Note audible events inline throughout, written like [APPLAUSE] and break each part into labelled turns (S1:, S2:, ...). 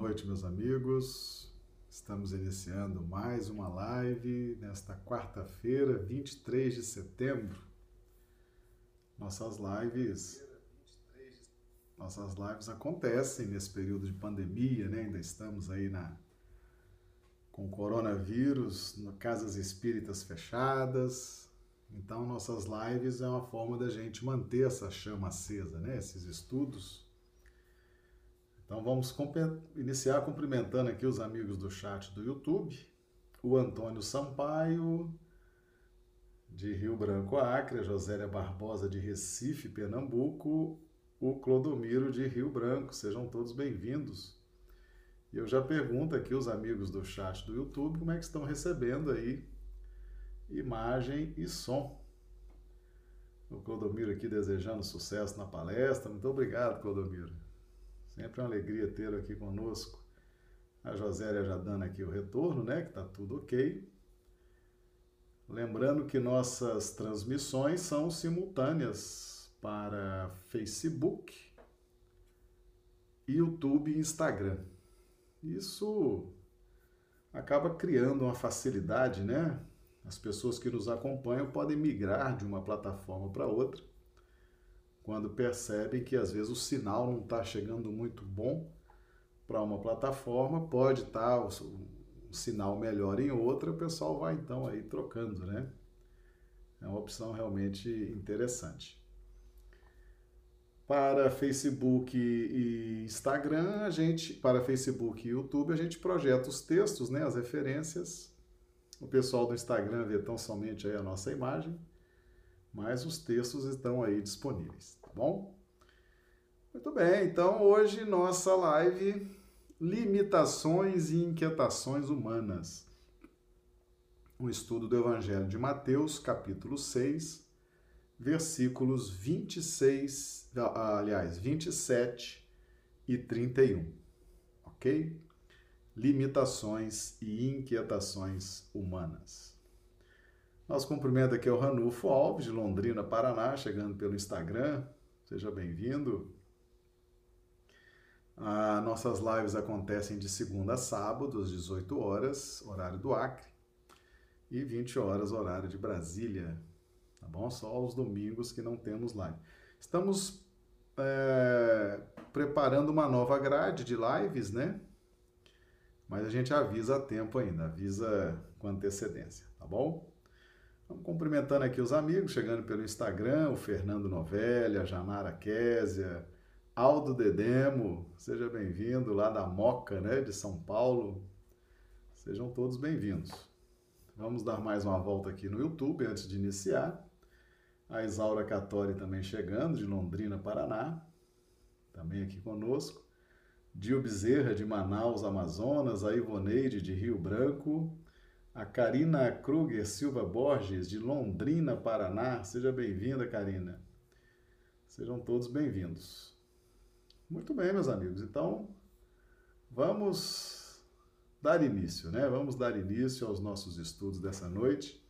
S1: Noite, meus amigos. Estamos iniciando mais uma live nesta quarta-feira, 23 de setembro. Nossas lives nossas lives acontecem nesse período de pandemia, né? Ainda estamos aí na com coronavírus, casas espíritas fechadas, então, nossas lives é uma forma da gente manter essa chama acesa, né? Esses estudos. Então, vamos iniciar cumprimentando aqui os amigos do chat do YouTube. O Antônio Sampaio, de Rio Branco, Acre, a Josélia Barbosa, de Recife, Pernambuco, o Clodomiro, de Rio Branco. Sejam todos bem-vindos. E eu já pergunto aqui os amigos do chat do YouTube como é que estão recebendo aí imagem e som. O Clodomiro aqui desejando sucesso na palestra. Muito obrigado, Clodomiro. Sempre uma alegria tê-lo aqui conosco. A Josélia já dando aqui o retorno, né? Que tá tudo ok. Lembrando que nossas transmissões são simultâneas para Facebook, YouTube e Instagram. Isso acaba criando uma facilidade, né? As pessoas que nos acompanham podem migrar de uma plataforma para outra quando percebem que às vezes o sinal não está chegando muito bom para uma plataforma, pode estar tá, um sinal melhor em outra, o pessoal vai então aí trocando, né? É uma opção realmente interessante. Para Facebook e Instagram, a gente, para Facebook e YouTube, a gente projeta os textos, né, as referências o pessoal do Instagram vê tão somente aí a nossa imagem, mas os textos estão aí disponíveis, tá bom? Muito bem, então hoje nossa live Limitações e Inquietações Humanas. Um estudo do Evangelho de Mateus, capítulo 6, versículos 26, aliás, 27 e 31. Ok? limitações e inquietações humanas. Nosso cumprimento aqui é o Ranulfo Alves, de Londrina, Paraná, chegando pelo Instagram. Seja bem-vindo. Ah, nossas lives acontecem de segunda a sábado, às 18 horas, horário do Acre, e 20 horas, horário de Brasília. Tá bom? Só os domingos que não temos live. Estamos é, preparando uma nova grade de lives, né? mas a gente avisa a tempo ainda, avisa com antecedência, tá bom? Vamos cumprimentando aqui os amigos, chegando pelo Instagram, o Fernando Novelli, a Janara Késia, Aldo Dedemo, seja bem-vindo lá da Moca, né, de São Paulo. Sejam todos bem-vindos. Vamos dar mais uma volta aqui no YouTube antes de iniciar. A Isaura Catori também chegando, de Londrina, Paraná, também aqui conosco. Dio Bezerra, de Manaus, Amazonas, a Ivoneide, de Rio Branco, a Karina Kruger Silva Borges, de Londrina, Paraná. Seja bem-vinda, Karina. Sejam todos bem-vindos. Muito bem, meus amigos. Então, vamos dar início, né? Vamos dar início aos nossos estudos dessa noite.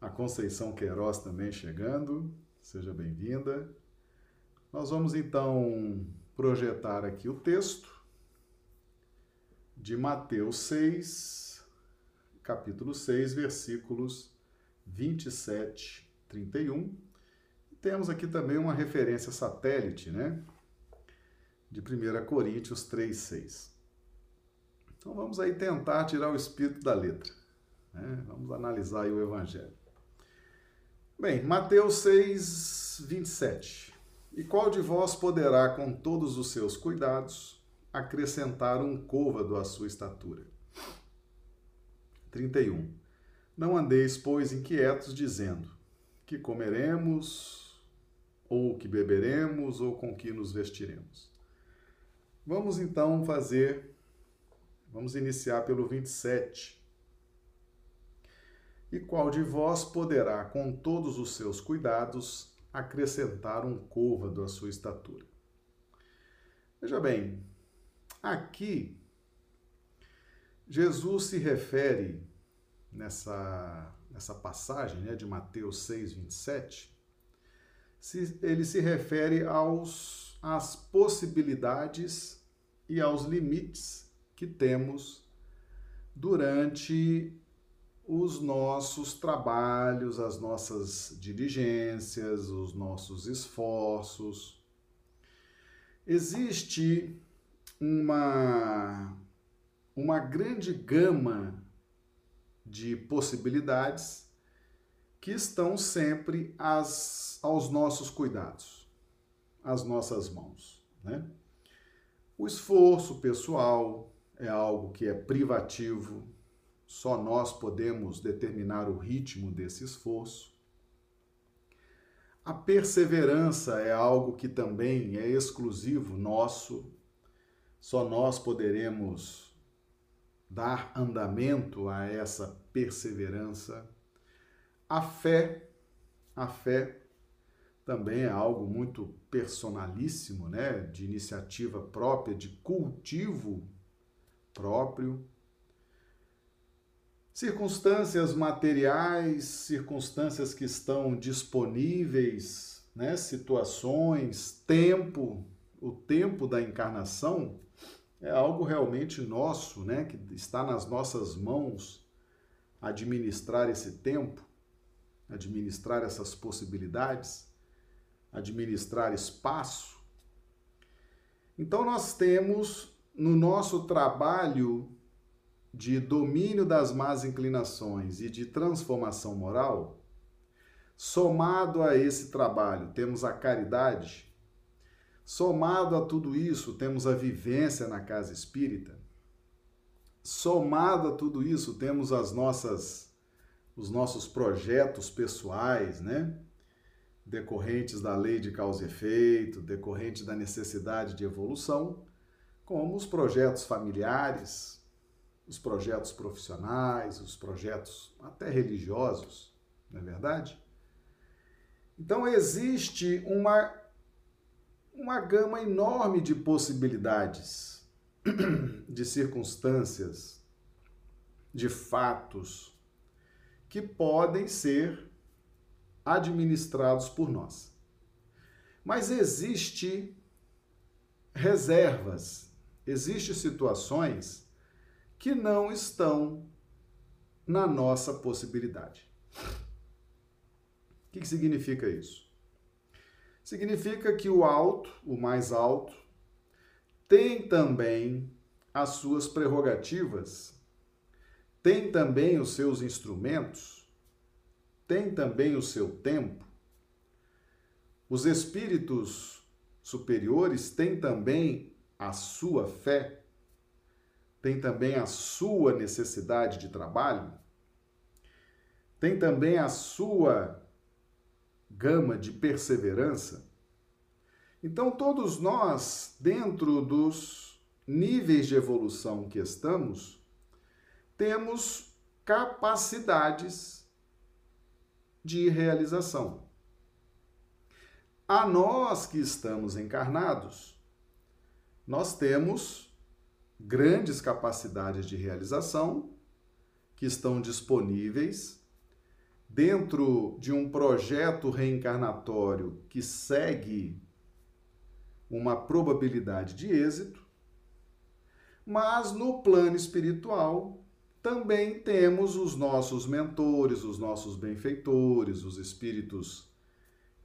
S1: A Conceição Queiroz também chegando. Seja bem-vinda. Nós vamos então projetar aqui o texto de Mateus 6, capítulo 6, versículos 27, 31. E temos aqui também uma referência satélite, né? De 1 Coríntios 3, 6. Então vamos aí tentar tirar o espírito da letra. Né? Vamos analisar aí o Evangelho. Bem, Mateus 6, 27. E qual de vós poderá, com todos os seus cuidados, acrescentar um côvado à sua estatura? 31. Não andeis, pois, inquietos, dizendo: que comeremos, ou que beberemos, ou com que nos vestiremos. Vamos então fazer, vamos iniciar pelo 27. E qual de vós poderá, com todos os seus cuidados, acrescentar um côvado à sua estatura. Veja bem, aqui Jesus se refere nessa, nessa passagem né, de Mateus 6, 27, se, ele se refere aos, às possibilidades e aos limites que temos durante os nossos trabalhos, as nossas diligências, os nossos esforços. Existe uma, uma grande gama de possibilidades que estão sempre às, aos nossos cuidados, às nossas mãos. Né? O esforço pessoal é algo que é privativo, só nós podemos determinar o ritmo desse esforço. A perseverança é algo que também é exclusivo nosso, só nós poderemos dar andamento a essa perseverança. A fé, a fé também é algo muito personalíssimo, né? De iniciativa própria, de cultivo próprio. Circunstâncias materiais, circunstâncias que estão disponíveis, né? Situações, tempo, o tempo da encarnação é algo realmente nosso, né? Que está nas nossas mãos administrar esse tempo, administrar essas possibilidades, administrar espaço. Então nós temos no nosso trabalho de domínio das más inclinações e de transformação moral, somado a esse trabalho, temos a caridade, Somado a tudo isso, temos a vivência na casa espírita. Somado a tudo isso, temos as nossas os nossos projetos pessoais, né? Decorrentes da lei de causa e efeito, decorrentes da necessidade de evolução, como os projetos familiares, os projetos profissionais, os projetos até religiosos, não é verdade? Então existe uma uma gama enorme de possibilidades, [CLEARS THROAT] de circunstâncias, de fatos que podem ser administrados por nós. Mas existe reservas, existem situações que não estão na nossa possibilidade. O que, que significa isso? Significa que o alto, o mais alto, tem também as suas prerrogativas, tem também os seus instrumentos, tem também o seu tempo. Os espíritos superiores têm também a sua fé, tem também a sua necessidade de trabalho, tem também a sua gama de perseverança. Então, todos nós, dentro dos níveis de evolução que estamos, temos capacidades de realização. A nós que estamos encarnados, nós temos grandes capacidades de realização que estão disponíveis dentro de um projeto reencarnatório que segue uma probabilidade de êxito, mas no plano espiritual também temos os nossos mentores, os nossos benfeitores, os espíritos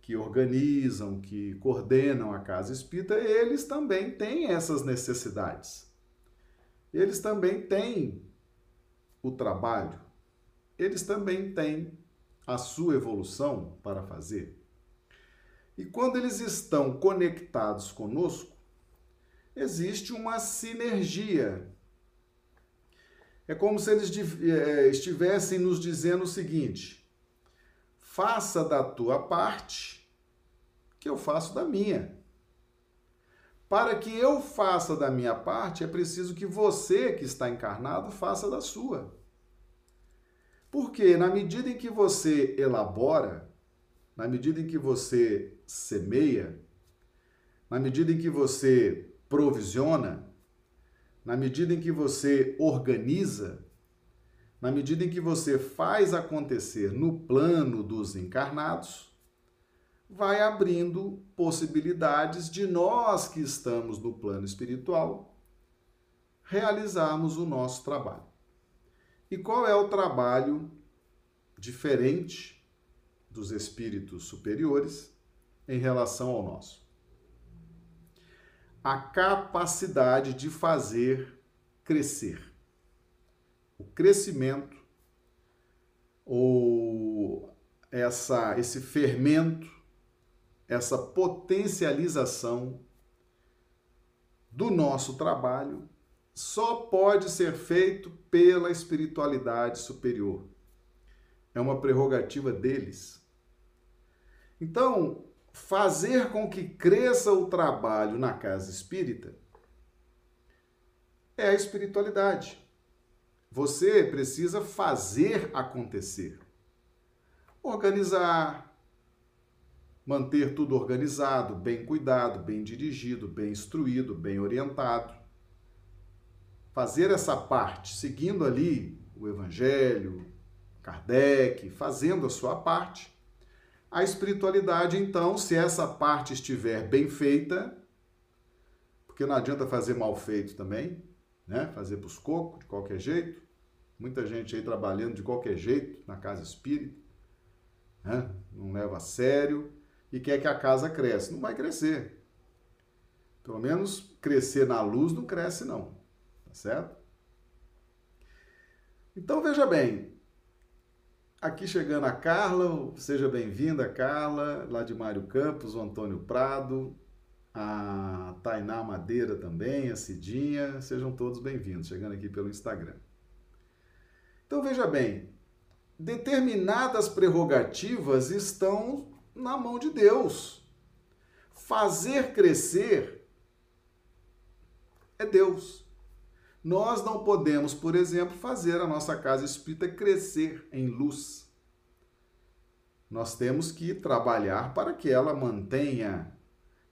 S1: que organizam, que coordenam a casa espírita, eles também têm essas necessidades. Eles também têm o trabalho, eles também têm a sua evolução para fazer. E quando eles estão conectados conosco, existe uma sinergia. É como se eles é, estivessem nos dizendo o seguinte: faça da tua parte, que eu faço da minha. Para que eu faça da minha parte, é preciso que você que está encarnado faça da sua. Porque na medida em que você elabora, na medida em que você semeia, na medida em que você provisiona, na medida em que você organiza, na medida em que você faz acontecer no plano dos encarnados, vai abrindo possibilidades de nós que estamos no plano espiritual realizarmos o nosso trabalho. E qual é o trabalho diferente dos espíritos superiores em relação ao nosso? A capacidade de fazer crescer. O crescimento ou essa esse fermento, essa potencialização do nosso trabalho só pode ser feito pela espiritualidade superior. É uma prerrogativa deles. Então, fazer com que cresça o trabalho na casa espírita é a espiritualidade. Você precisa fazer acontecer. Organizar, manter tudo organizado, bem cuidado, bem dirigido, bem instruído, bem orientado. Fazer essa parte, seguindo ali o Evangelho, Kardec, fazendo a sua parte. A espiritualidade, então, se essa parte estiver bem feita, porque não adianta fazer mal feito também, né? Fazer para os cocos, de qualquer jeito. Muita gente aí trabalhando de qualquer jeito na casa espírita, né? Não leva a sério e quer que a casa cresça. Não vai crescer. Pelo menos crescer na luz não cresce, não. Tá certo? Então veja bem. Aqui chegando a Carla, seja bem-vinda, Carla, lá de Mário Campos, o Antônio Prado, a Tainá Madeira também, a Cidinha, sejam todos bem-vindos, chegando aqui pelo Instagram. Então veja bem, determinadas prerrogativas estão na mão de Deus. Fazer crescer é Deus. Nós não podemos, por exemplo, fazer a nossa casa espírita crescer em luz. Nós temos que trabalhar para que ela mantenha,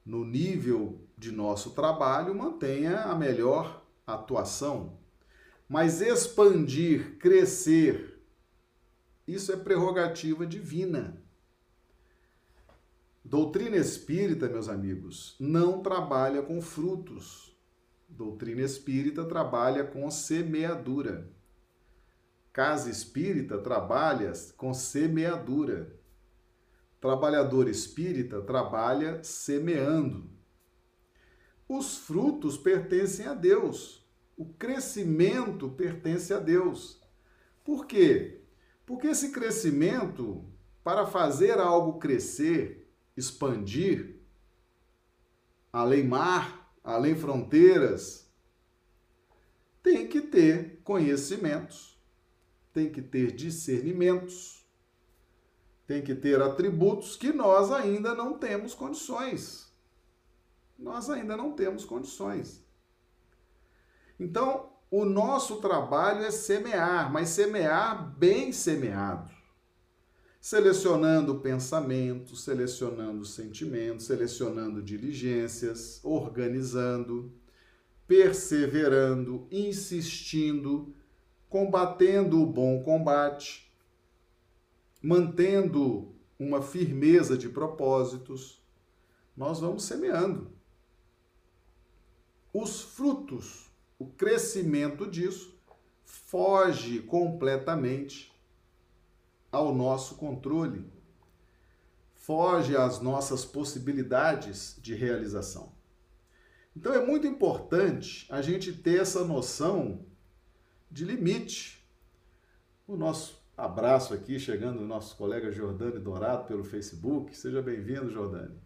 S1: no nível de nosso trabalho, mantenha a melhor atuação. Mas expandir, crescer, isso é prerrogativa divina. Doutrina espírita, meus amigos, não trabalha com frutos. Doutrina espírita trabalha com semeadura. Casa espírita trabalha com semeadura. Trabalhador espírita trabalha semeando. Os frutos pertencem a Deus. O crescimento pertence a Deus. Por quê? Porque esse crescimento, para fazer algo crescer, expandir, além mar, além fronteiras, tem que ter conhecimentos, tem que ter discernimentos, tem que ter atributos que nós ainda não temos condições. Nós ainda não temos condições. Então, o nosso trabalho é semear, mas semear bem semeado selecionando pensamentos, selecionando sentimentos, selecionando diligências, organizando, perseverando, insistindo, combatendo o bom combate, mantendo uma firmeza de propósitos. Nós vamos semeando. Os frutos, o crescimento disso, foge completamente ao nosso controle, foge às nossas possibilidades de realização. Então é muito importante a gente ter essa noção de limite. O nosso abraço aqui, chegando o nosso colega Jordane Dourado pelo Facebook. Seja bem-vindo, Jordane.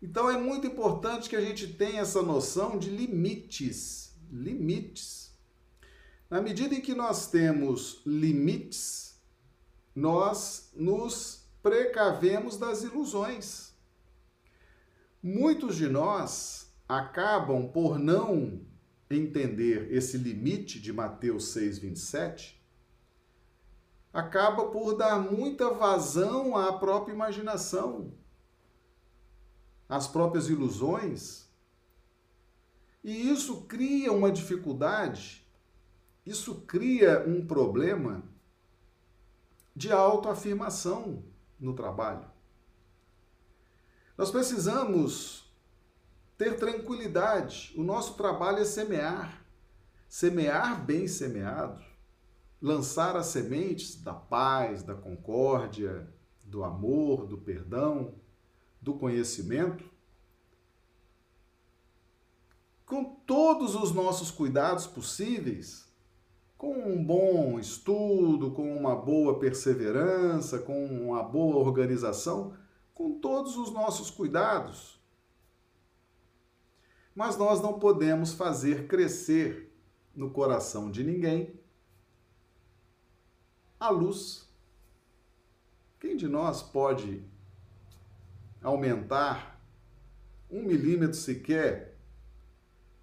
S1: Então é muito importante que a gente tenha essa noção de limites. Limites. Na medida em que nós temos limites, nós nos precavemos das ilusões. Muitos de nós acabam por não entender esse limite de Mateus 6:27, acaba por dar muita vazão à própria imaginação, às próprias ilusões. E isso cria uma dificuldade isso cria um problema de autoafirmação no trabalho. Nós precisamos ter tranquilidade. O nosso trabalho é semear. Semear bem semeado, lançar as sementes da paz, da concórdia, do amor, do perdão, do conhecimento, com todos os nossos cuidados possíveis, com um bom estudo, com uma boa perseverança, com uma boa organização, com todos os nossos cuidados. Mas nós não podemos fazer crescer no coração de ninguém a luz. Quem de nós pode aumentar um milímetro sequer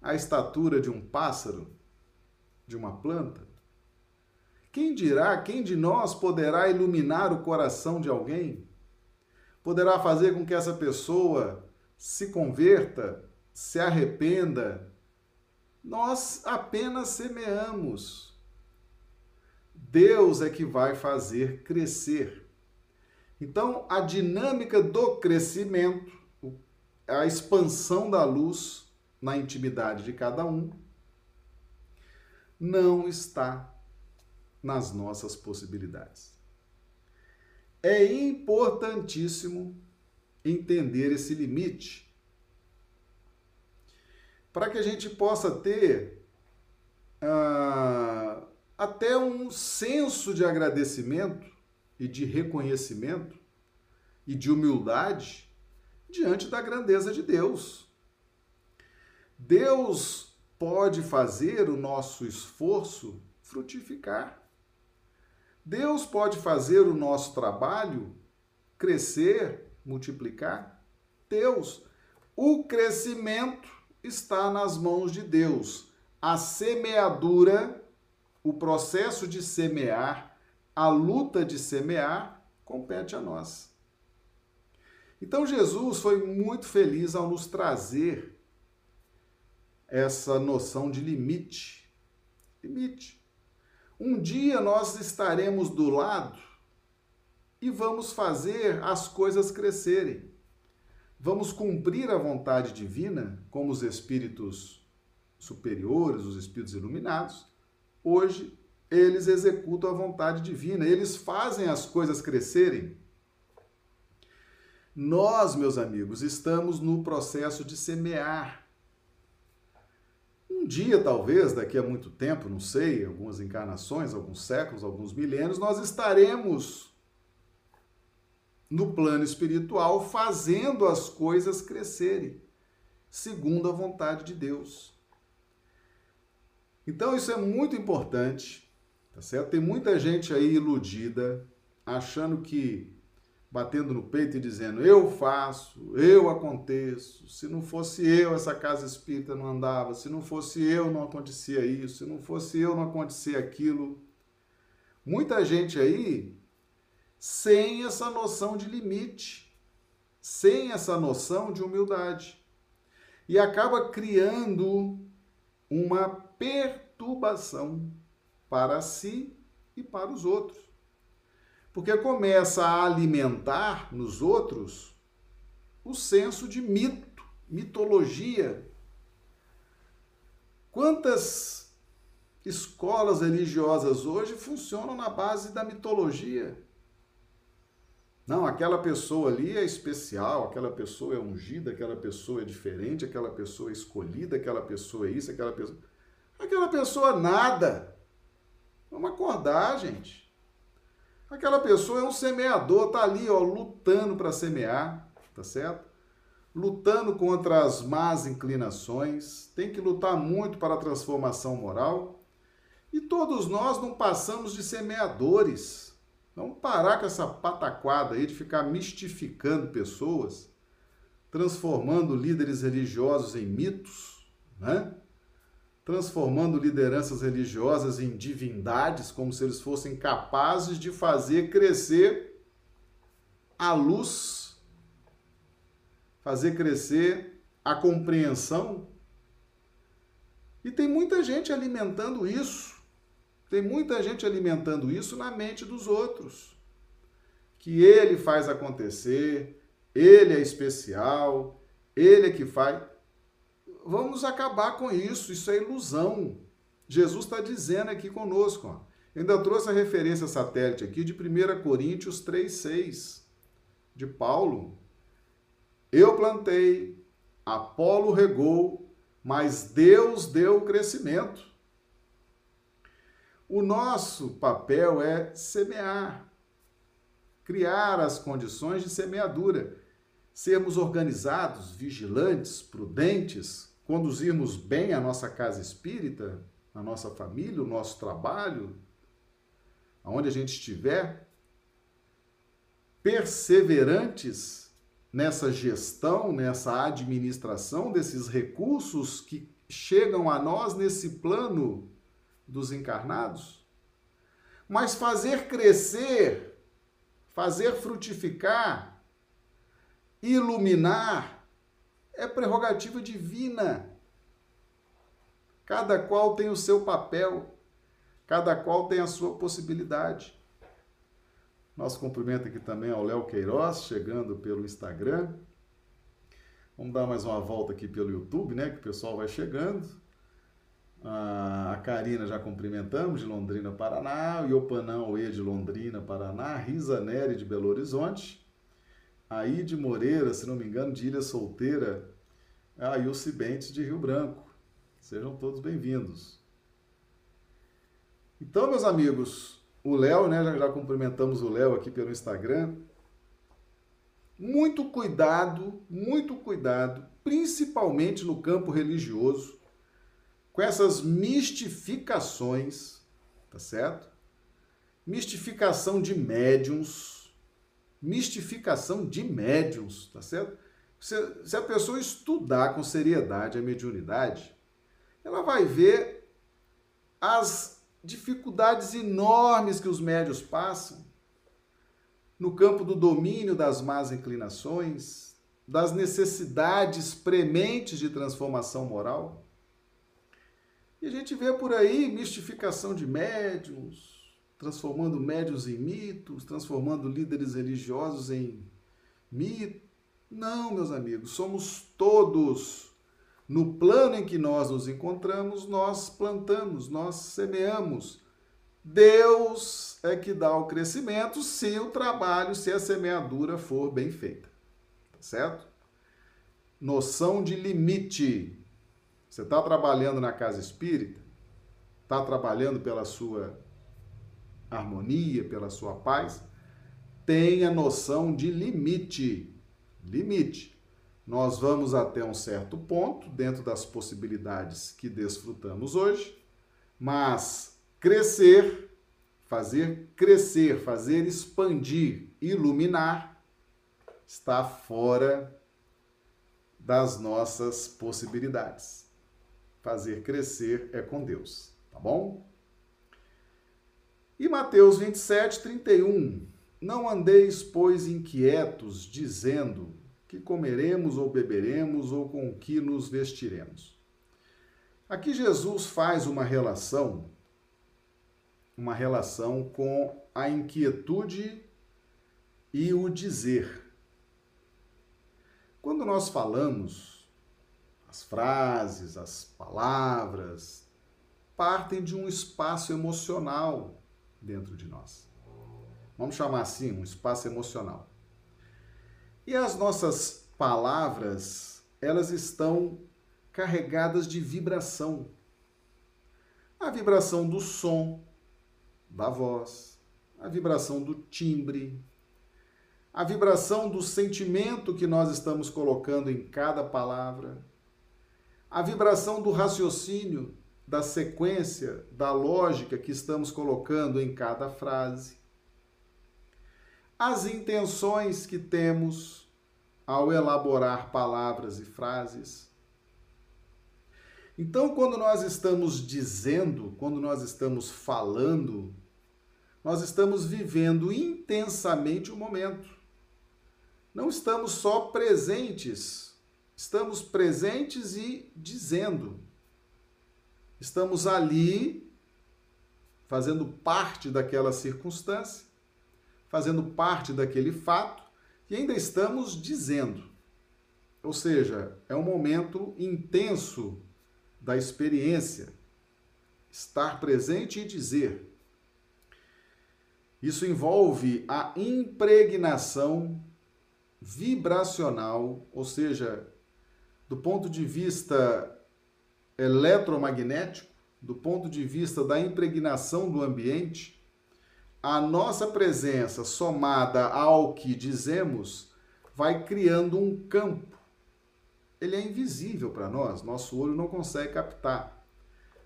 S1: a estatura de um pássaro, de uma planta? Quem dirá, quem de nós poderá iluminar o coração de alguém? Poderá fazer com que essa pessoa se converta, se arrependa? Nós apenas semeamos. Deus é que vai fazer crescer. Então, a dinâmica do crescimento, a expansão da luz na intimidade de cada um, não está nas nossas possibilidades. É importantíssimo entender esse limite para que a gente possa ter ah, até um senso de agradecimento e de reconhecimento e de humildade diante da grandeza de Deus. Deus pode fazer o nosso esforço frutificar. Deus pode fazer o nosso trabalho crescer, multiplicar? Deus. O crescimento está nas mãos de Deus. A semeadura, o processo de semear, a luta de semear, compete a nós. Então Jesus foi muito feliz ao nos trazer essa noção de limite. Limite. Um dia nós estaremos do lado e vamos fazer as coisas crescerem. Vamos cumprir a vontade divina, como os espíritos superiores, os espíritos iluminados. Hoje, eles executam a vontade divina, eles fazem as coisas crescerem. Nós, meus amigos, estamos no processo de semear um dia, talvez, daqui a muito tempo, não sei, algumas encarnações, alguns séculos, alguns milênios, nós estaremos no plano espiritual fazendo as coisas crescerem, segundo a vontade de Deus. Então, isso é muito importante, tá certo? Tem muita gente aí iludida, achando que batendo no peito e dizendo: Eu faço, eu aconteço. Se não fosse eu, essa casa espírita não andava. Se não fosse eu, não acontecia isso. Se não fosse eu, não acontecia aquilo. Muita gente aí sem essa noção de limite, sem essa noção de humildade. E acaba criando uma perturbação para si e para os outros porque começa a alimentar nos outros o senso de mito, mitologia. Quantas escolas religiosas hoje funcionam na base da mitologia? Não, aquela pessoa ali é especial, aquela pessoa é ungida, aquela pessoa é diferente, aquela pessoa é escolhida, aquela pessoa é isso, aquela pessoa. Aquela pessoa nada. Vamos acordar, gente. Aquela pessoa é um semeador, tá ali, ó, lutando para semear, tá certo? Lutando contra as más inclinações, tem que lutar muito para a transformação moral. E todos nós não passamos de semeadores. Vamos parar com essa pataquada aí de ficar mistificando pessoas, transformando líderes religiosos em mitos, né? Transformando lideranças religiosas em divindades, como se eles fossem capazes de fazer crescer a luz, fazer crescer a compreensão. E tem muita gente alimentando isso. Tem muita gente alimentando isso na mente dos outros. Que ele faz acontecer, ele é especial, ele é que faz. Vamos acabar com isso, isso é ilusão. Jesus está dizendo aqui conosco. Ó. Ainda trouxe a referência satélite aqui de 1 Coríntios 3,6, de Paulo. Eu plantei, Apolo regou, mas Deus deu o crescimento. O nosso papel é semear, criar as condições de semeadura, sermos organizados, vigilantes, prudentes, conduzirmos bem a nossa casa espírita, a nossa família, o nosso trabalho, aonde a gente estiver, perseverantes nessa gestão, nessa administração desses recursos que chegam a nós nesse plano dos encarnados, mas fazer crescer, fazer frutificar, iluminar, é prerrogativa divina. Cada qual tem o seu papel, cada qual tem a sua possibilidade. Nosso cumprimento aqui também ao Léo Queiroz, chegando pelo Instagram. Vamos dar mais uma volta aqui pelo YouTube, né? Que o pessoal vai chegando. A Karina já cumprimentamos, de Londrina, Paraná. O Iopanão E de Londrina, Paraná. Risa Nery de Belo Horizonte. A Ide Moreira, se não me engano, de Ilha Solteira. A Ilse Bentes de Rio Branco. Sejam todos bem-vindos. Então, meus amigos, o Léo, né? Já, já cumprimentamos o Léo aqui pelo Instagram. Muito cuidado, muito cuidado, principalmente no campo religioso com essas mistificações, tá certo? Mistificação de médiums, mistificação de médiums, tá certo? Se, se a pessoa estudar com seriedade a mediunidade, ela vai ver as dificuldades enormes que os médios passam no campo do domínio das más inclinações, das necessidades prementes de transformação moral. E a gente vê por aí mistificação de médiums, transformando médios em mitos, transformando líderes religiosos em mitos. Não, meus amigos, somos todos. No plano em que nós nos encontramos, nós plantamos, nós semeamos. Deus é que dá o crescimento se o trabalho, se a semeadura for bem feita. Tá certo? Noção de limite. Você está trabalhando na casa espírita? Está trabalhando pela sua harmonia, pela sua paz? Tenha noção de limite. Limite. Nós vamos até um certo ponto, dentro das possibilidades que desfrutamos hoje, mas crescer, fazer crescer, fazer expandir, iluminar, está fora das nossas possibilidades fazer crescer é com Deus, tá bom? E Mateus 27, 31. Não andeis, pois, inquietos, dizendo que comeremos ou beberemos ou com que nos vestiremos. Aqui Jesus faz uma relação, uma relação com a inquietude e o dizer. Quando nós falamos as frases, as palavras, partem de um espaço emocional dentro de nós. Vamos chamar assim, um espaço emocional. E as nossas palavras, elas estão carregadas de vibração. A vibração do som da voz, a vibração do timbre, a vibração do sentimento que nós estamos colocando em cada palavra, a vibração do raciocínio, da sequência, da lógica que estamos colocando em cada frase, as intenções que temos ao elaborar palavras e frases. Então, quando nós estamos dizendo, quando nós estamos falando, nós estamos vivendo intensamente o momento. Não estamos só presentes estamos presentes e dizendo. Estamos ali fazendo parte daquela circunstância, fazendo parte daquele fato e ainda estamos dizendo. ou seja, é um momento intenso da experiência. Estar presente e dizer. Isso envolve a impregnação vibracional, ou seja, do ponto de vista eletromagnético, do ponto de vista da impregnação do ambiente, a nossa presença somada ao que dizemos vai criando um campo. Ele é invisível para nós, nosso olho não consegue captar,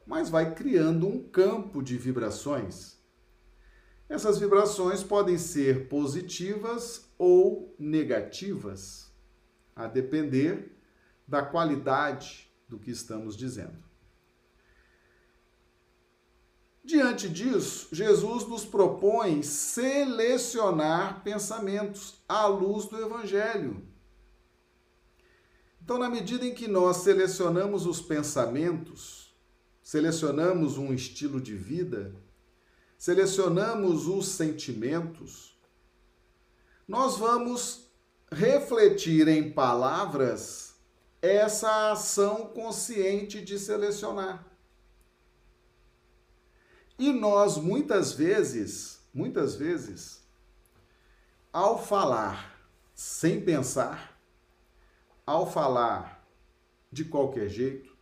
S1: mas vai criando um campo de vibrações. Essas vibrações podem ser positivas ou negativas, a depender da qualidade do que estamos dizendo. Diante disso, Jesus nos propõe selecionar pensamentos à luz do Evangelho. Então, na medida em que nós selecionamos os pensamentos, selecionamos um estilo de vida, selecionamos os sentimentos, nós vamos refletir em palavras essa ação consciente de selecionar. E nós muitas vezes, muitas vezes, ao falar sem pensar, ao falar de qualquer jeito,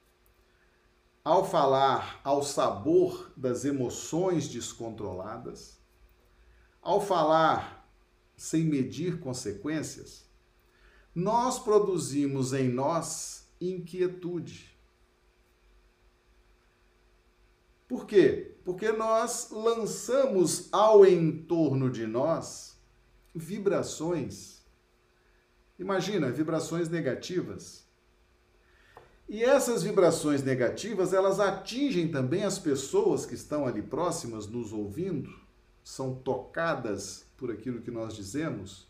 S1: ao falar ao sabor das emoções descontroladas, ao falar sem medir consequências, nós produzimos em nós inquietude. Por quê? Porque nós lançamos ao entorno de nós vibrações. Imagina, vibrações negativas. E essas vibrações negativas, elas atingem também as pessoas que estão ali próximas nos ouvindo, são tocadas por aquilo que nós dizemos,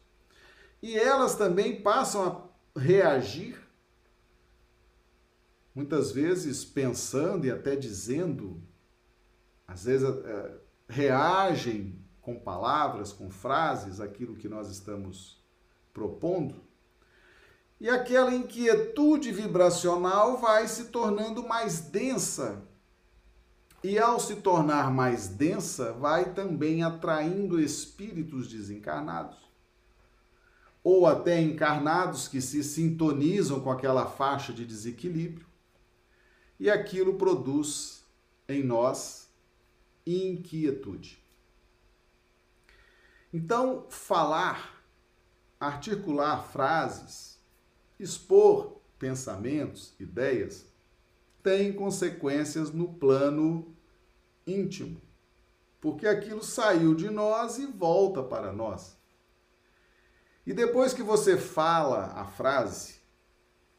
S1: e elas também passam a reagir muitas vezes pensando e até dizendo às vezes é, reagem com palavras, com frases, aquilo que nós estamos propondo. E aquela inquietude vibracional vai se tornando mais densa. E ao se tornar mais densa, vai também atraindo espíritos desencarnados. Ou até encarnados que se sintonizam com aquela faixa de desequilíbrio. E aquilo produz em nós inquietude. Então, falar, articular frases, expor pensamentos, ideias, tem consequências no plano íntimo, porque aquilo saiu de nós e volta para nós. E depois que você fala a frase,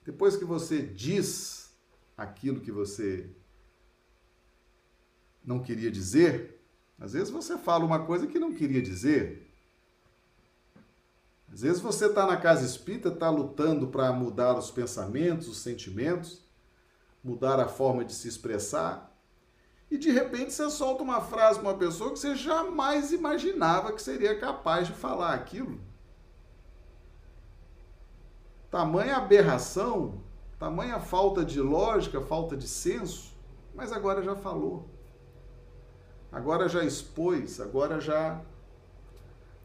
S1: depois que você diz aquilo que você não queria dizer. Às vezes você fala uma coisa que não queria dizer. Às vezes você está na casa espírita, está lutando para mudar os pensamentos, os sentimentos, mudar a forma de se expressar, e de repente você solta uma frase para uma pessoa que você jamais imaginava que seria capaz de falar aquilo. Tamanha aberração, tamanha falta de lógica, falta de senso, mas agora já falou agora já expôs, agora já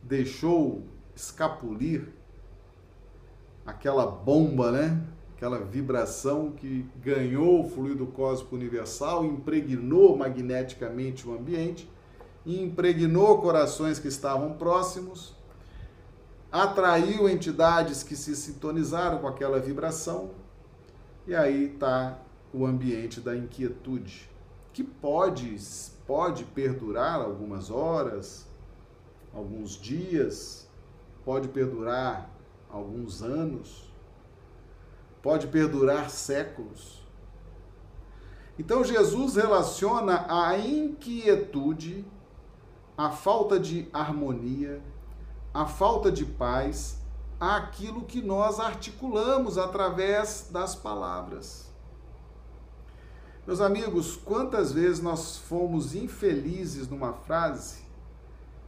S1: deixou escapulir aquela bomba, né? Aquela vibração que ganhou o fluido cósmico universal, impregnou magneticamente o ambiente, impregnou corações que estavam próximos, atraiu entidades que se sintonizaram com aquela vibração, e aí está o ambiente da inquietude, que pode pode perdurar algumas horas, alguns dias, pode perdurar alguns anos, pode perdurar séculos. Então Jesus relaciona a inquietude, a falta de harmonia, a falta de paz àquilo que nós articulamos através das palavras. Meus amigos, quantas vezes nós fomos infelizes numa frase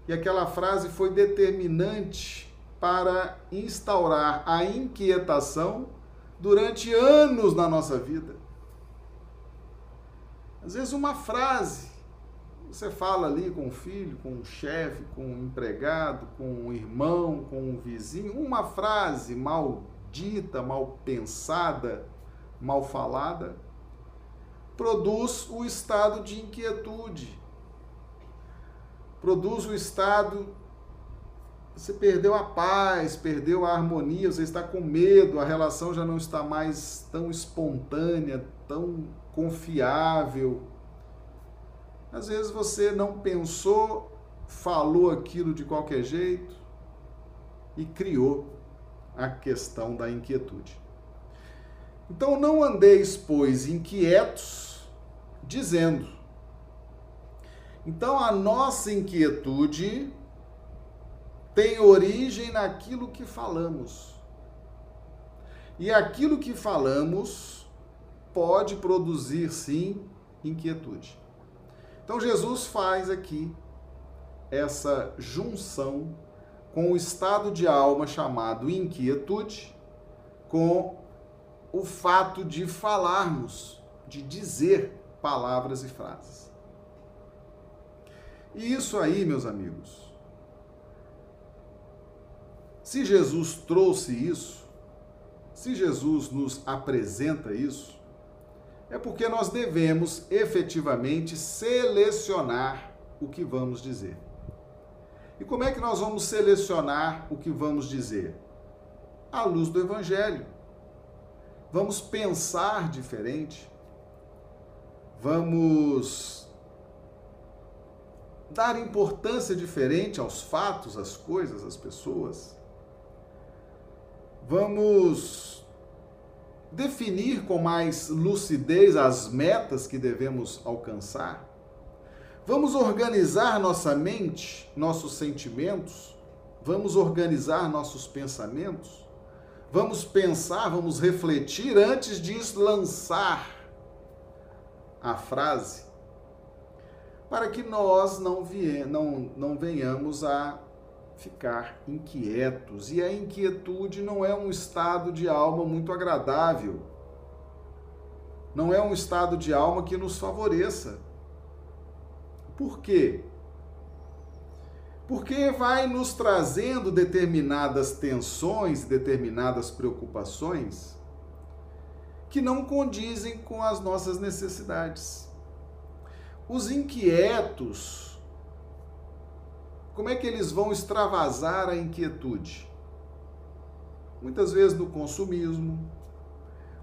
S1: e aquela frase foi determinante para instaurar a inquietação durante anos na nossa vida. Às vezes, uma frase. Você fala ali com o filho, com o chefe, com o empregado, com o irmão, com o vizinho, uma frase mal dita, mal pensada, mal falada, produz o estado de inquietude, produz o estado você perdeu a paz, perdeu a harmonia, você está com medo, a relação já não está mais tão espontânea, tão confiável. Às vezes você não pensou, falou aquilo de qualquer jeito e criou a questão da inquietude. Então não andeis, pois, inquietos, dizendo. Então a nossa inquietude tem origem naquilo que falamos. E aquilo que falamos pode produzir, sim, inquietude. Então, Jesus faz aqui essa junção com o estado de alma chamado inquietude, com o fato de falarmos, de dizer palavras e frases. E isso aí, meus amigos, se Jesus trouxe isso, se Jesus nos apresenta isso, é porque nós devemos efetivamente selecionar o que vamos dizer. E como é que nós vamos selecionar o que vamos dizer? À luz do Evangelho. Vamos pensar diferente. Vamos dar importância diferente aos fatos, às coisas, às pessoas vamos definir com mais lucidez as metas que devemos alcançar. Vamos organizar nossa mente, nossos sentimentos, vamos organizar nossos pensamentos. Vamos pensar, vamos refletir antes de lançar a frase, para que nós não, vie, não, não venhamos a ficar inquietos. E a inquietude não é um estado de alma muito agradável. Não é um estado de alma que nos favoreça. Por quê? Porque vai nos trazendo determinadas tensões, determinadas preocupações que não condizem com as nossas necessidades. Os inquietos, como é que eles vão extravasar a inquietude? Muitas vezes no consumismo,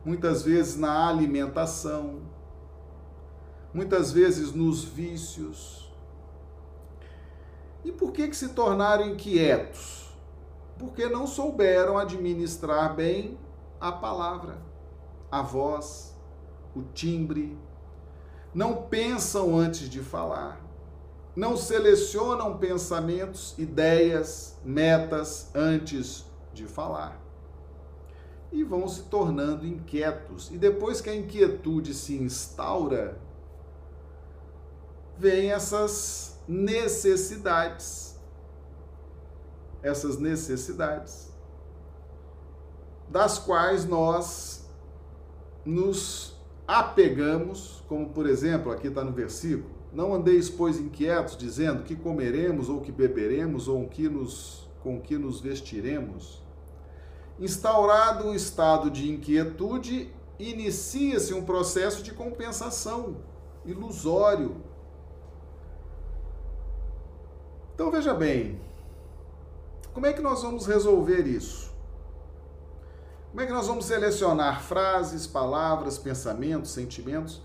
S1: muitas vezes na alimentação, muitas vezes nos vícios. E por que, que se tornaram inquietos? Porque não souberam administrar bem a palavra, a voz, o timbre. Não pensam antes de falar não selecionam pensamentos, ideias, metas antes de falar. E vão se tornando inquietos. E depois que a inquietude se instaura, vem essas necessidades. Essas necessidades, das quais nós nos apegamos, como por exemplo, aqui está no versículo, não andeis, pois, inquietos, dizendo que comeremos, ou que beberemos, ou que nos, com que nos vestiremos. Instaurado um estado de inquietude, inicia-se um processo de compensação ilusório. Então veja bem, como é que nós vamos resolver isso? Como é que nós vamos selecionar frases, palavras, pensamentos, sentimentos,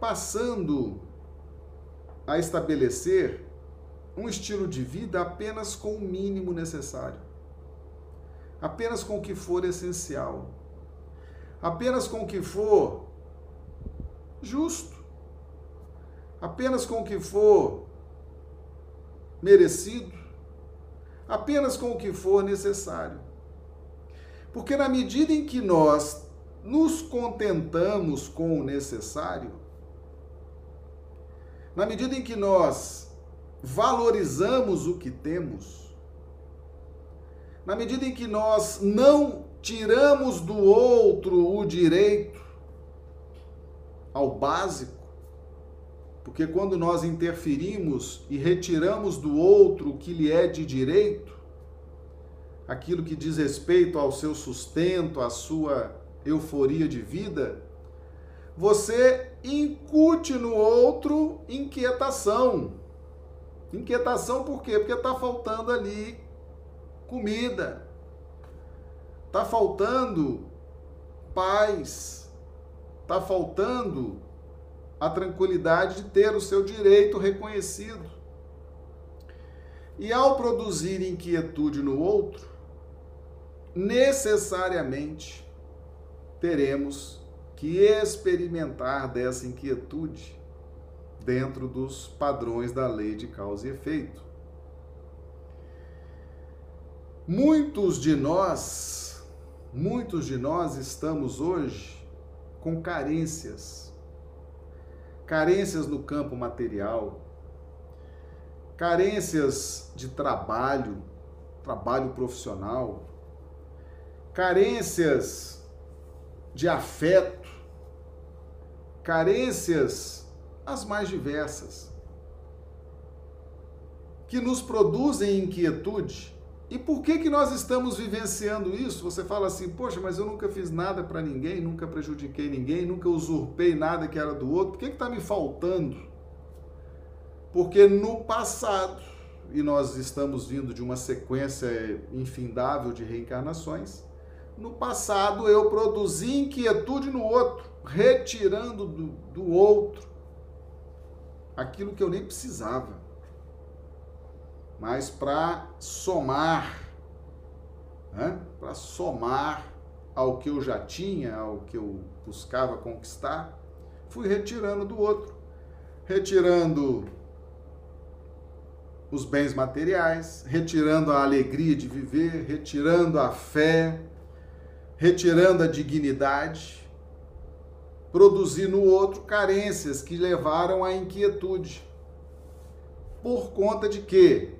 S1: passando a estabelecer um estilo de vida apenas com o mínimo necessário, apenas com o que for essencial, apenas com o que for justo, apenas com o que for merecido, apenas com o que for necessário. Porque na medida em que nós nos contentamos com o necessário, na medida em que nós valorizamos o que temos, na medida em que nós não tiramos do outro o direito ao básico, porque quando nós interferimos e retiramos do outro o que lhe é de direito, aquilo que diz respeito ao seu sustento, à sua euforia de vida, você incute no outro inquietação. Inquietação por quê? Porque está faltando ali comida, está faltando paz, está faltando a tranquilidade de ter o seu direito reconhecido. E ao produzir inquietude no outro, necessariamente teremos que experimentar dessa inquietude dentro dos padrões da lei de causa e efeito. Muitos de nós, muitos de nós estamos hoje com carências. Carências no campo material, carências de trabalho, trabalho profissional, carências de afeto, carências as mais diversas, que nos produzem inquietude. E por que, que nós estamos vivenciando isso? Você fala assim, poxa, mas eu nunca fiz nada para ninguém, nunca prejudiquei ninguém, nunca usurpei nada que era do outro, por que está me faltando? Porque no passado, e nós estamos vindo de uma sequência infindável de reencarnações, no passado eu produzi inquietude no outro, retirando do, do outro aquilo que eu nem precisava, mas para somar, né? para somar ao que eu já tinha, ao que eu buscava conquistar, fui retirando do outro, retirando os bens materiais, retirando a alegria de viver, retirando a fé, retirando a dignidade produzir no outro carências que levaram à inquietude. Por conta de quê?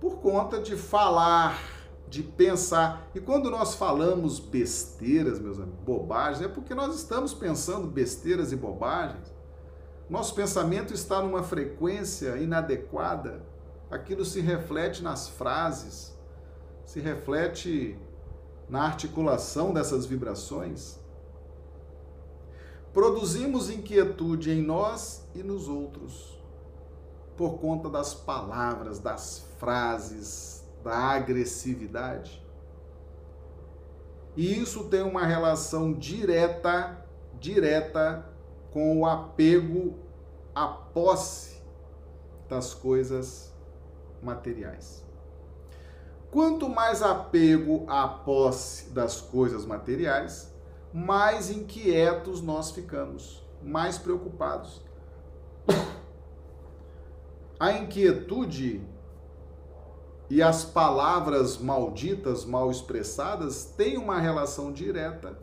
S1: Por conta de falar, de pensar. E quando nós falamos besteiras, meus amigos, bobagens, é porque nós estamos pensando besteiras e bobagens. Nosso pensamento está numa frequência inadequada. Aquilo se reflete nas frases, se reflete na articulação dessas vibrações produzimos inquietude em nós e nos outros, por conta das palavras, das frases, da agressividade. E isso tem uma relação direta, direta com o apego à posse das coisas materiais. Quanto mais apego à posse das coisas materiais, mais inquietos nós ficamos, mais preocupados. A inquietude e as palavras malditas, mal expressadas, têm uma relação direta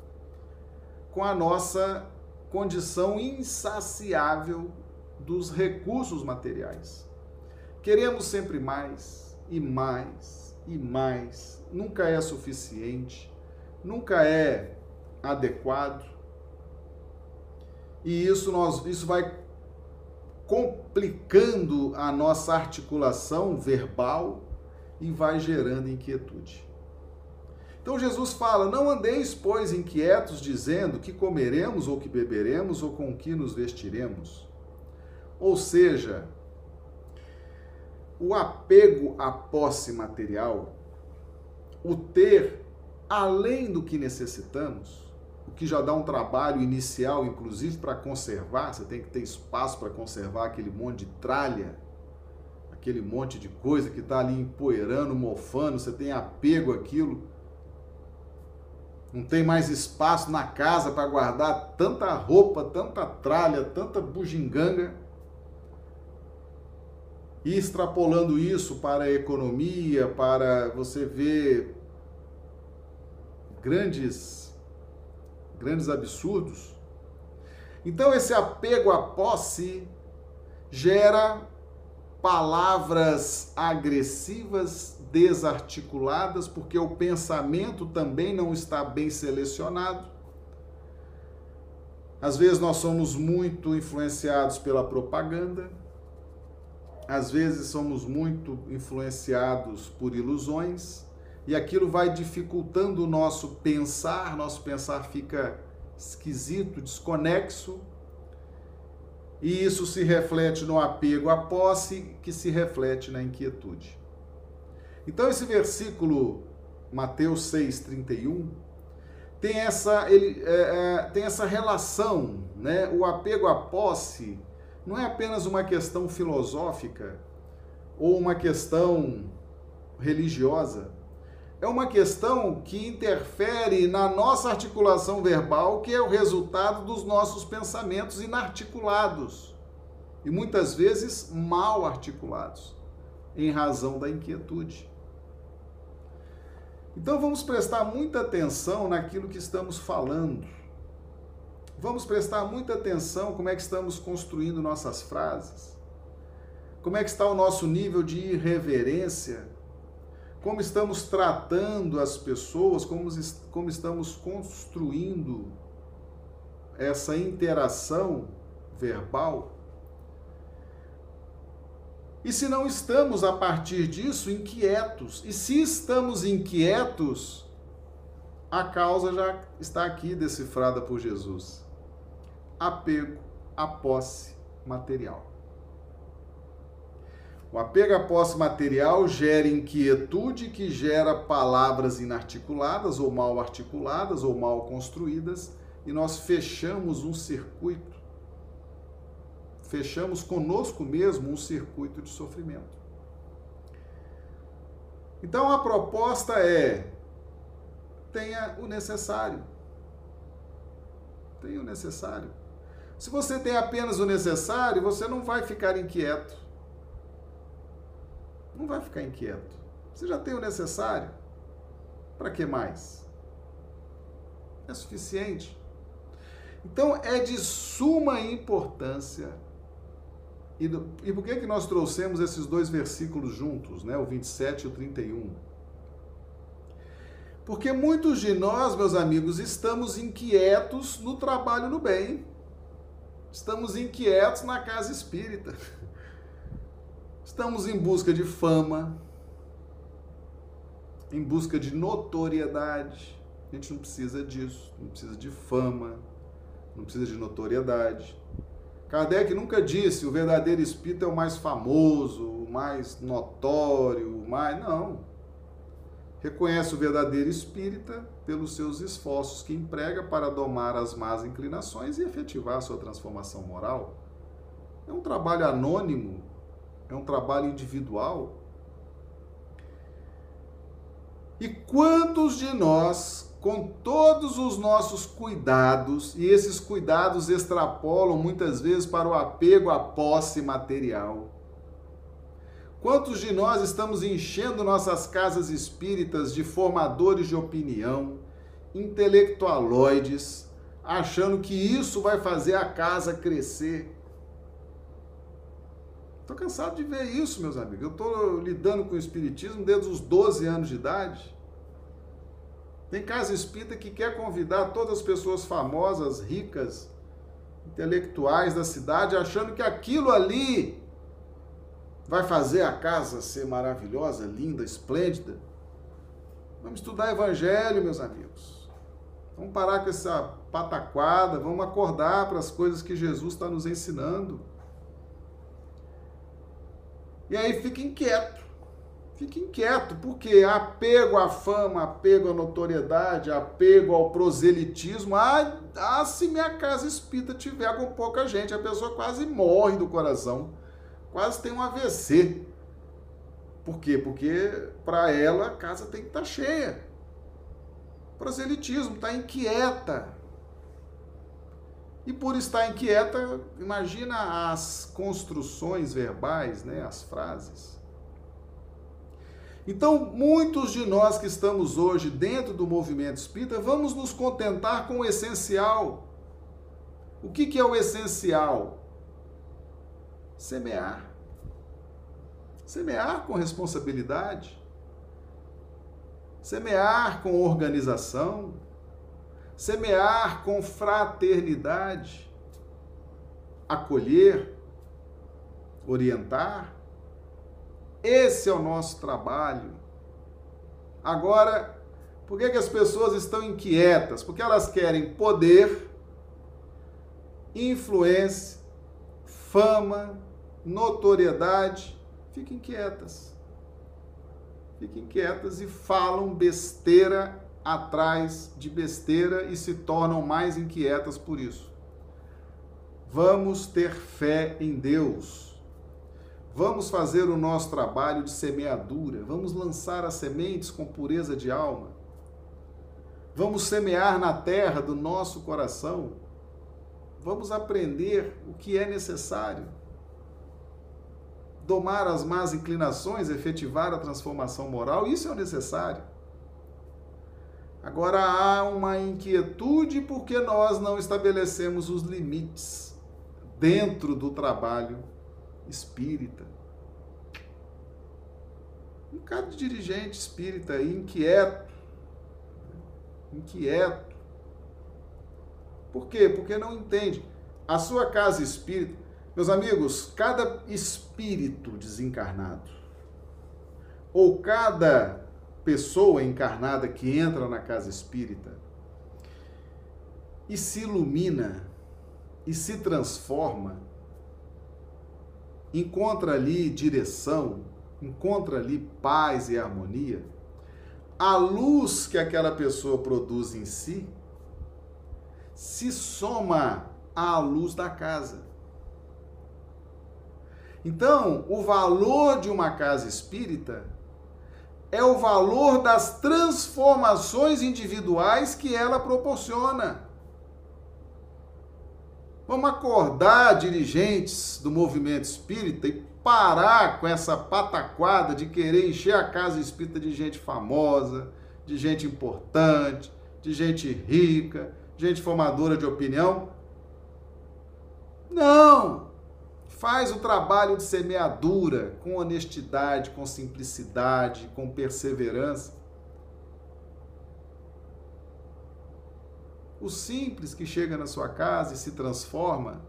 S1: com a nossa condição insaciável dos recursos materiais. Queremos sempre mais e mais e mais. Nunca é suficiente, nunca é adequado. E isso, nós, isso vai complicando a nossa articulação verbal e vai gerando inquietude. Então Jesus fala: Não andeis, pois, inquietos, dizendo que comeremos ou que beberemos ou com que nos vestiremos. Ou seja, o apego à posse material, o ter além do que necessitamos, que já dá um trabalho inicial, inclusive para conservar, você tem que ter espaço para conservar aquele monte de tralha, aquele monte de coisa que está ali empoeirando, mofando, você tem apego àquilo. Não tem mais espaço na casa para guardar tanta roupa, tanta tralha, tanta bugiganga. E extrapolando isso para a economia, para você ver grandes grandes absurdos. Então, esse apego à posse gera palavras agressivas, desarticuladas, porque o pensamento também não está bem selecionado. Às vezes nós somos muito influenciados pela propaganda, às vezes somos muito influenciados por ilusões, e aquilo vai dificultando o nosso pensar, nosso pensar fica esquisito, desconexo, e isso se reflete no apego à posse, que se reflete na inquietude. Então, esse versículo, Mateus 6,31, tem essa, ele, é, é, tem essa relação, né? o apego à posse não é apenas uma questão filosófica ou uma questão religiosa, é uma questão que interfere na nossa articulação verbal, que é o resultado dos nossos pensamentos inarticulados e muitas vezes mal articulados, em razão da inquietude. Então vamos prestar muita atenção naquilo que estamos falando. Vamos prestar muita atenção como é que estamos construindo nossas frases. Como é que está o nosso nível de irreverência como estamos tratando as pessoas, como, como estamos construindo essa interação verbal. E se não estamos, a partir disso, inquietos? E se estamos inquietos, a causa já está aqui decifrada por Jesus: apego à posse material. O apego à posse material gera inquietude, que gera palavras inarticuladas ou mal articuladas ou mal construídas, e nós fechamos um circuito. Fechamos conosco mesmo um circuito de sofrimento. Então a proposta é: tenha o necessário. Tenha o necessário. Se você tem apenas o necessário, você não vai ficar inquieto não vai ficar inquieto. Você já tem o necessário. Para que mais? É suficiente. Então é de suma importância. E, do, e por que, que nós trouxemos esses dois versículos juntos, né? o 27 e o 31? Porque muitos de nós, meus amigos, estamos inquietos no trabalho no bem. Estamos inquietos na casa espírita. [LAUGHS] Estamos em busca de fama, em busca de notoriedade. A gente não precisa disso, não precisa de fama, não precisa de notoriedade. Kardec nunca disse o verdadeiro espírito é o mais famoso, o mais notório, o mais. Não. Reconhece o verdadeiro espírita pelos seus esforços que emprega para domar as más inclinações e efetivar sua transformação moral. É um trabalho anônimo é um trabalho individual. E quantos de nós, com todos os nossos cuidados, e esses cuidados extrapolam muitas vezes para o apego à posse material, quantos de nós estamos enchendo nossas casas espíritas de formadores de opinião, intelectualoides, achando que isso vai fazer a casa crescer? Estou cansado de ver isso, meus amigos. Eu estou lidando com o Espiritismo desde os 12 anos de idade. Tem casa espírita que quer convidar todas as pessoas famosas, ricas, intelectuais da cidade, achando que aquilo ali vai fazer a casa ser maravilhosa, linda, esplêndida. Vamos estudar Evangelho, meus amigos. Vamos parar com essa pataquada, vamos acordar para as coisas que Jesus está nos ensinando. E aí fica inquieto. Fica inquieto, porque apego à fama, apego à notoriedade, apego ao proselitismo. Ah, ah, se minha casa espírita tiver com pouca gente, a pessoa quase morre do coração, quase tem um AVC. Por quê? Porque para ela a casa tem que estar tá cheia. Proselitismo, está inquieta. E por estar inquieta, imagina as construções verbais, né, as frases. Então, muitos de nós que estamos hoje dentro do movimento espírita, vamos nos contentar com o essencial. O que, que é o essencial? Semear. Semear com responsabilidade. semear com organização, semear com fraternidade, acolher, orientar. Esse é o nosso trabalho. Agora, por que, que as pessoas estão inquietas? Porque elas querem poder, influência, fama, notoriedade. Fiquem quietas. Fiquem quietas e falam besteira atrás de besteira e se tornam mais inquietas por isso. Vamos ter fé em Deus. Vamos fazer o nosso trabalho de semeadura. Vamos lançar as sementes com pureza de alma. Vamos semear na terra do nosso coração. Vamos aprender o que é necessário. Domar as más inclinações, efetivar a transformação moral, isso é o necessário. Agora há uma inquietude porque nós não estabelecemos os limites dentro do trabalho espírita. Um cara de dirigente espírita inquieto, inquieto. Por quê? Porque não entende. A sua casa espírita, meus amigos, cada espírito desencarnado, ou cada pessoa encarnada que entra na casa espírita e se ilumina e se transforma, encontra ali direção, encontra ali paz e harmonia, a luz que aquela pessoa produz em si se soma à luz da casa. Então, o valor de uma casa espírita é o valor das transformações individuais que ela proporciona. Vamos acordar, dirigentes do movimento espírita, e parar com essa pataquada de querer encher a casa espírita de gente famosa, de gente importante, de gente rica, gente formadora de opinião. Não! Faz o trabalho de semeadura com honestidade, com simplicidade, com perseverança. O simples que chega na sua casa e se transforma,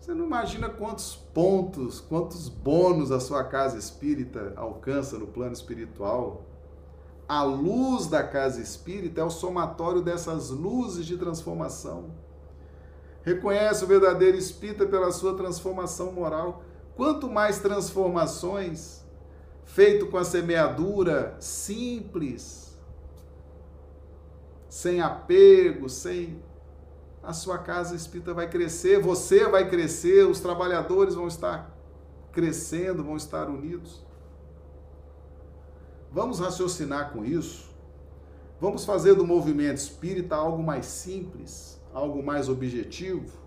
S1: você não imagina quantos pontos, quantos bônus a sua casa espírita alcança no plano espiritual. A luz da casa espírita é o somatório dessas luzes de transformação. Reconhece o verdadeiro espírita pela sua transformação moral. Quanto mais transformações, feito com a semeadura simples, sem apego, sem a sua casa espírita vai crescer, você vai crescer, os trabalhadores vão estar crescendo, vão estar unidos. Vamos raciocinar com isso. Vamos fazer do movimento espírita algo mais simples algo mais objetivo,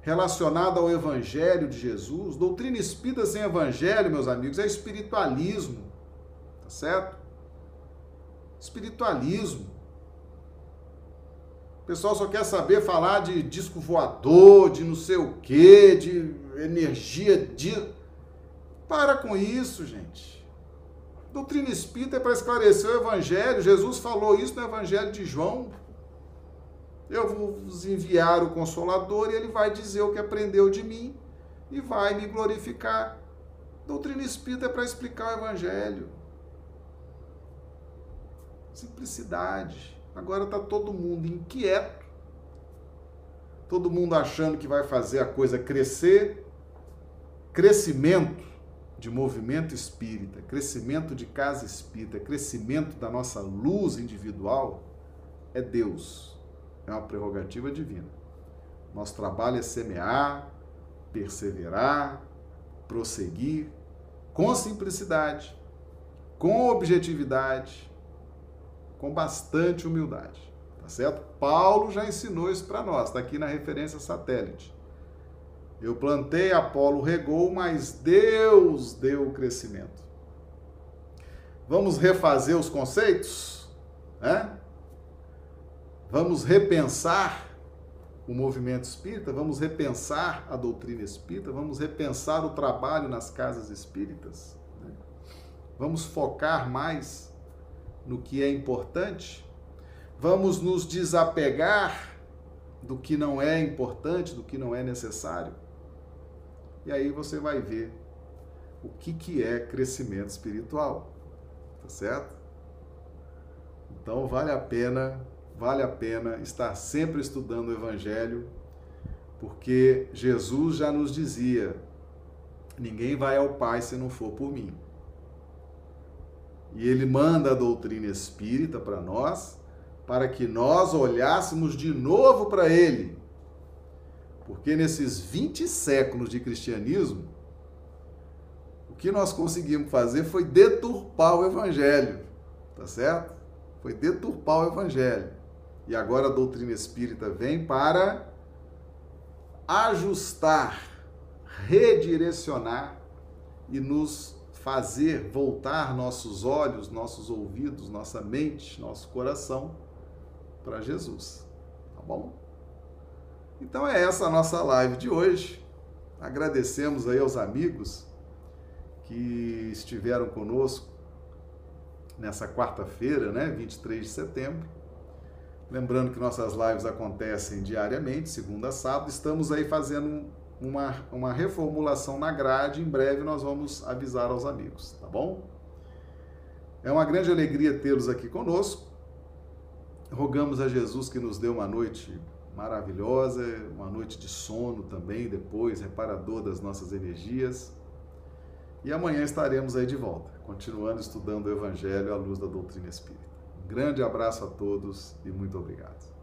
S1: relacionado ao Evangelho de Jesus. Doutrina espírita sem Evangelho, meus amigos, é espiritualismo, tá certo? Espiritualismo. O pessoal só quer saber falar de disco voador, de não sei o quê, de energia de. Para com isso, gente. Doutrina espírita é para esclarecer o Evangelho. Jesus falou isso no Evangelho de João. Eu vou vos enviar o Consolador e ele vai dizer o que aprendeu de mim e vai me glorificar. Doutrina espírita é para explicar o Evangelho. Simplicidade. Agora está todo mundo inquieto, todo mundo achando que vai fazer a coisa crescer. Crescimento de movimento espírita, crescimento de casa espírita, crescimento da nossa luz individual é Deus é uma prerrogativa divina. Nosso trabalho é semear, perseverar, prosseguir com simplicidade, com objetividade, com bastante humildade. Tá certo? Paulo já ensinou isso para nós, está aqui na referência satélite. Eu plantei, Apolo regou, mas Deus deu o crescimento. Vamos refazer os conceitos? É? Vamos repensar o movimento espírita, vamos repensar a doutrina espírita, vamos repensar o trabalho nas casas espíritas, né? vamos focar mais no que é importante? Vamos nos desapegar do que não é importante, do que não é necessário? E aí você vai ver o que, que é crescimento espiritual. Tá certo? Então vale a pena, vale a pena estar sempre estudando o Evangelho, porque Jesus já nos dizia: ninguém vai ao Pai se não for por mim. E ele manda a doutrina espírita para nós, para que nós olhássemos de novo para ele. Porque nesses 20 séculos de cristianismo, o que nós conseguimos fazer foi deturpar o evangelho, tá certo? Foi deturpar o evangelho. E agora a doutrina espírita vem para ajustar, redirecionar e nos fazer voltar nossos olhos, nossos ouvidos, nossa mente, nosso coração para Jesus. Tá bom? Então é essa a nossa live de hoje. Agradecemos aí aos amigos que estiveram conosco nessa quarta-feira, né, 23 de setembro. Lembrando que nossas lives acontecem diariamente, segunda a sábado. Estamos aí fazendo uma, uma reformulação na grade. Em breve nós vamos avisar aos amigos, tá bom? É uma grande alegria tê-los aqui conosco. Rogamos a Jesus que nos dê uma noite maravilhosa, uma noite de sono também, depois, reparador das nossas energias. E amanhã estaremos aí de volta, continuando estudando o Evangelho à luz da doutrina espírita. Grande abraço a todos e muito obrigado.